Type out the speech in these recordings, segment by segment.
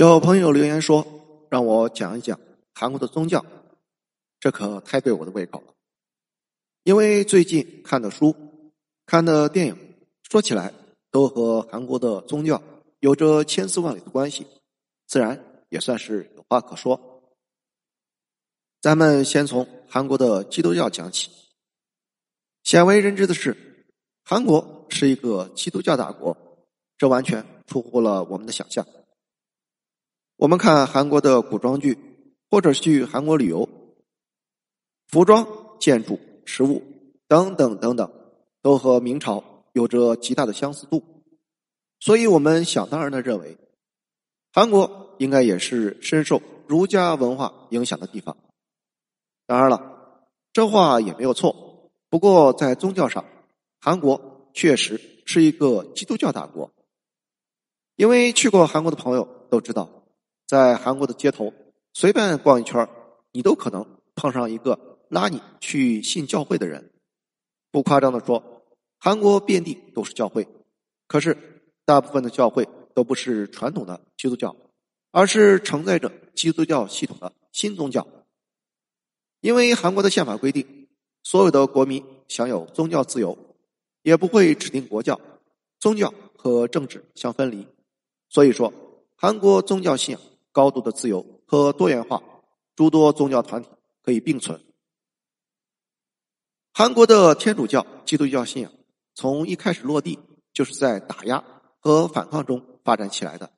有朋友留言说，让我讲一讲韩国的宗教，这可太对我的胃口了。因为最近看的书、看的电影，说起来都和韩国的宗教有着千丝万缕的关系，自然也算是有话可说。咱们先从韩国的基督教讲起。鲜为人知的是，韩国是一个基督教大国，这完全出乎了我们的想象。我们看韩国的古装剧，或者去韩国旅游，服装、建筑、食物等等等等，都和明朝有着极大的相似度，所以我们想当然的认为，韩国应该也是深受儒家文化影响的地方。当然了，这话也没有错。不过在宗教上，韩国确实是一个基督教大国，因为去过韩国的朋友都知道。在韩国的街头，随便逛一圈你都可能碰上一个拉你去信教会的人。不夸张的说，韩国遍地都是教会，可是大部分的教会都不是传统的基督教，而是承载着基督教系统的新宗教。因为韩国的宪法规定，所有的国民享有宗教自由，也不会指定国教，宗教和政治相分离。所以说，韩国宗教信仰。高度的自由和多元化，诸多宗教团体可以并存。韩国的天主教、基督教信仰从一开始落地就是在打压和反抗中发展起来的。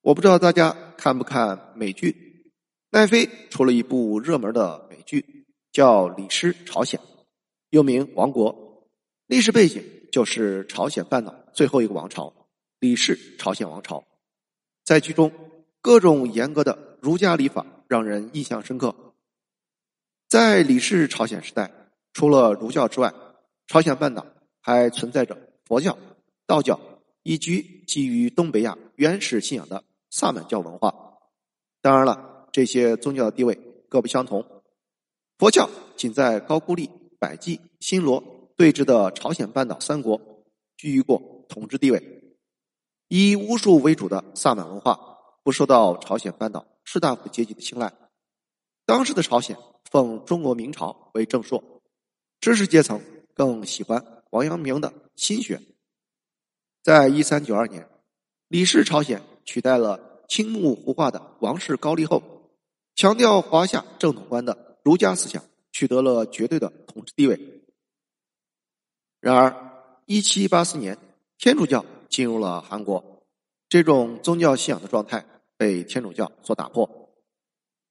我不知道大家看不看美剧？奈飞出了一部热门的美剧，叫《李氏朝鲜》，又名《王国》，历史背景就是朝鲜半岛最后一个王朝——李氏朝鲜王朝。在剧中。各种严格的儒家礼法让人印象深刻。在李氏朝鲜时代，除了儒教之外，朝鲜半岛还存在着佛教、道教以及基于东北亚原始信仰的萨满教文化。当然了，这些宗教的地位各不相同。佛教仅在高句丽、百济、新罗对峙的朝鲜半岛三国居于过统治地位，以巫术为主的萨满文化。不受到朝鲜半岛士大夫阶级的青睐。当时的朝鲜奉中国明朝为正朔，知识阶层更喜欢王阳明的心学。在一三九二年，李氏朝鲜取代了青木胡化的王室高丽后，强调华夏正统观的儒家思想取得了绝对的统治地位。然而，一七八四年，天主教进入了韩国，这种宗教信仰的状态。被天主教所打破，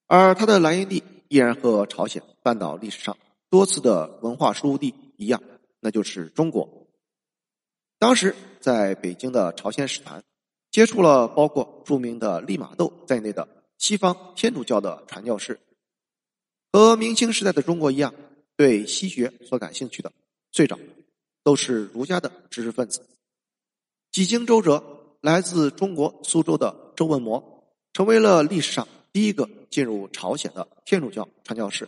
而它的来源地依然和朝鲜半岛历史上多次的文化输入地一样，那就是中国。当时在北京的朝鲜使团接触了包括著名的利玛窦在内的西方天主教的传教士，和明清时代的中国一样，对西学所感兴趣的最早都是儒家的知识分子。几经周折，来自中国苏州的周文模。成为了历史上第一个进入朝鲜的天主教传教士。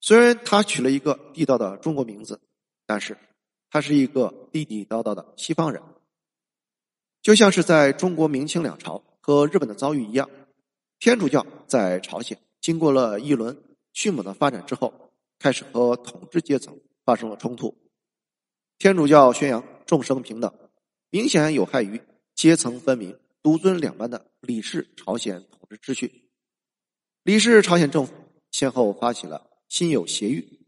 虽然他取了一个地道的中国名字，但是他是一个地地道道的西方人。就像是在中国明清两朝和日本的遭遇一样，天主教在朝鲜经过了一轮迅猛的发展之后，开始和统治阶层发生了冲突。天主教宣扬众生平等，明显有害于阶层分明。独尊两班的李氏朝鲜统治秩序，李氏朝鲜政府先后发起了辛酉协狱、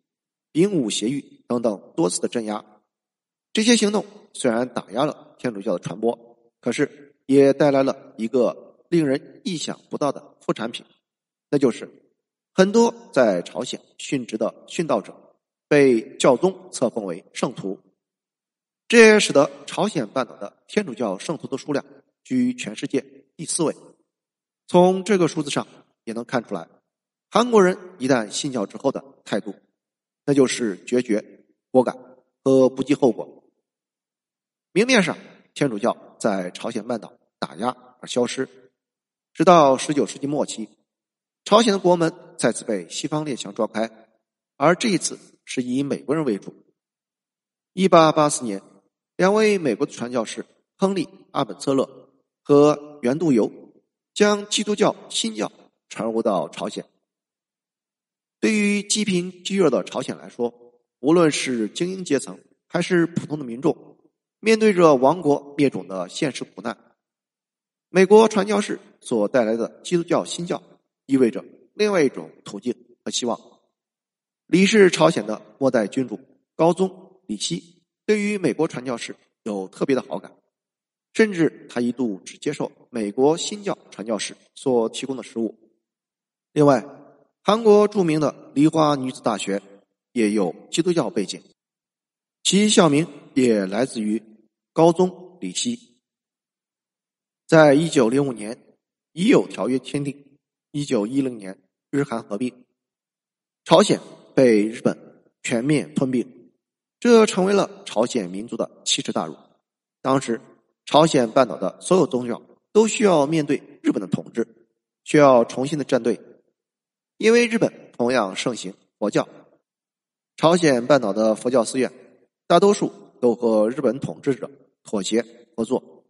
丙午协狱等等多次的镇压。这些行动虽然打压了天主教的传播，可是也带来了一个令人意想不到的副产品，那就是很多在朝鲜殉职的殉道者被教宗册封为圣徒，这也使得朝鲜半岛的天主教圣徒的数量。居全世界第四位。从这个数字上也能看出来，韩国人一旦信教之后的态度，那就是决绝、果敢和不计后果。明面上，天主教在朝鲜半岛打压而消失，直到十九世纪末期，朝鲜的国门再次被西方列强撞开，而这一次是以美国人为主。一八八四年，两位美国的传教士亨利·阿本策勒。和袁度游将基督教新教传入到朝鲜。对于积贫积弱的朝鲜来说，无论是精英阶层还是普通的民众，面对着亡国灭种的现实苦难，美国传教士所带来的基督教新教，意味着另外一种途径和希望。李氏朝鲜的末代君主高宗李熙，对于美国传教士有特别的好感，甚至他一度只接受美国新教传教士所提供的食物。另外，韩国著名的梨花女子大学也有基督教背景，其校名也来自于。高宗李希，在一九零五年已有条约签订，一九一零年日韩合并，朝鲜被日本全面吞并，这成为了朝鲜民族的奇耻大辱。当时，朝鲜半岛的所有宗教都需要面对日本的统治，需要重新的站队，因为日本同样盛行佛教，朝鲜半岛的佛教寺院大多数都和日本统治者。妥协合作，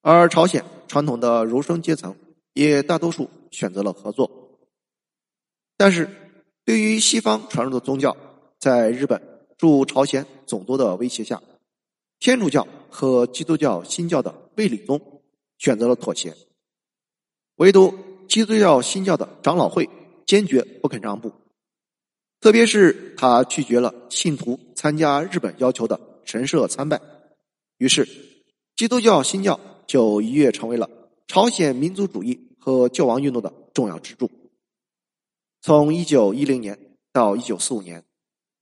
而朝鲜传统的儒生阶层也大多数选择了合作。但是，对于西方传入的宗教，在日本驻朝鲜总督的威胁下，天主教和基督教新教的卫理宗选择了妥协，唯独基督教新教的长老会坚决不肯让步，特别是他拒绝了信徒参加日本要求的神社参拜。于是，基督教新教就一跃成为了朝鲜民族主义和救亡运动的重要支柱。从一九一零年到一九四五年，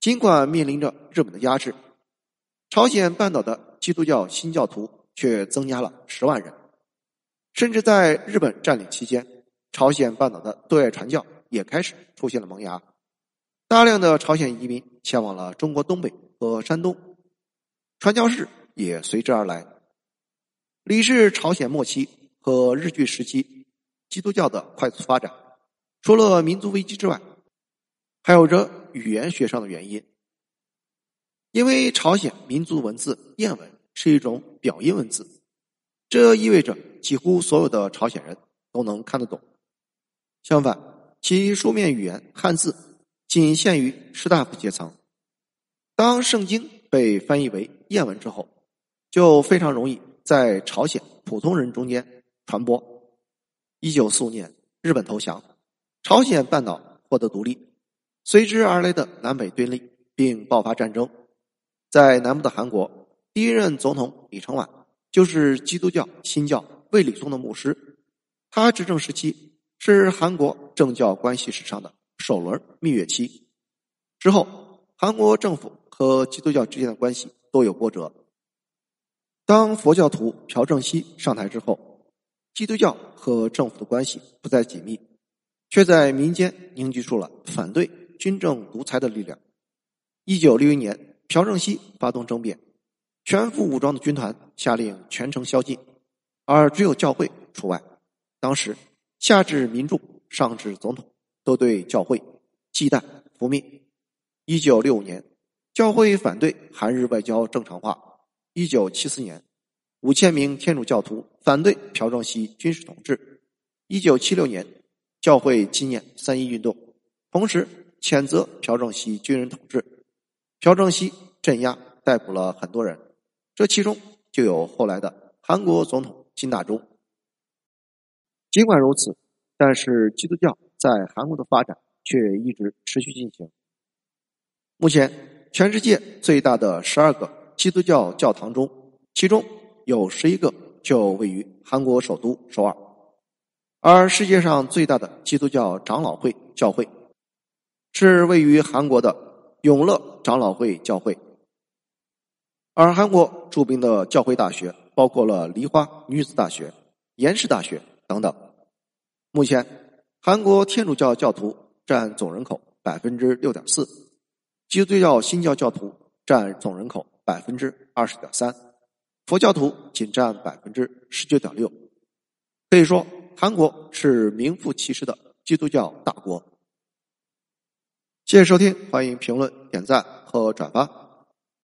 尽管面临着日本的压制，朝鲜半岛的基督教新教徒却增加了十万人。甚至在日本占领期间，朝鲜半岛的对外传教也开始出现了萌芽，大量的朝鲜移民前往了中国东北和山东，传教士。也随之而来。李氏朝鲜末期和日据时期基督教的快速发展，除了民族危机之外，还有着语言学上的原因。因为朝鲜民族文字谚文是一种表音文字，这意味着几乎所有的朝鲜人都能看得懂。相反，其书面语言汉字仅限于士大夫阶层。当圣经被翻译为谚文之后，就非常容易在朝鲜普通人中间传播。一九四五年，日本投降，朝鲜半岛获得独立，随之而来的南北对立并爆发战争。在南部的韩国，第一任总统李承晚就是基督教新教卫理宗的牧师，他执政时期是韩国政教关系史上的首轮蜜月期。之后，韩国政府和基督教之间的关系多有波折。当佛教徒朴正熙上台之后，基督教和政府的关系不再紧密，却在民间凝聚出了反对军政独裁的力量。一九六一年，朴正熙发动政变，全副武装的军团下令全城宵禁，而只有教会除外。当时，下至民众，上至总统，都对教会忌惮覆灭。一九六五年，教会反对韩日外交正常化。一九七四年，五千名天主教徒反对朴正熙军事统治。一九七六年，教会纪念三一运动，同时谴责朴正熙军人统治。朴正熙镇压逮捕了很多人，这其中就有后来的韩国总统金大中。尽管如此，但是基督教在韩国的发展却一直持续进行。目前，全世界最大的十二个。基督教教堂中，其中有十一个就位于韩国首都首尔，而世界上最大的基督教长老会教会是位于韩国的永乐长老会教会。而韩国著名的教会大学包括了梨花女子大学、延世大学等等。目前，韩国天主教教徒占总人口百分之六点四，基督教新教教徒占总人口。百分之二十点三，佛教徒仅占百分之十九点六。可以说，韩国是名副其实的基督教大国。谢谢收听，欢迎评论、点赞和转发。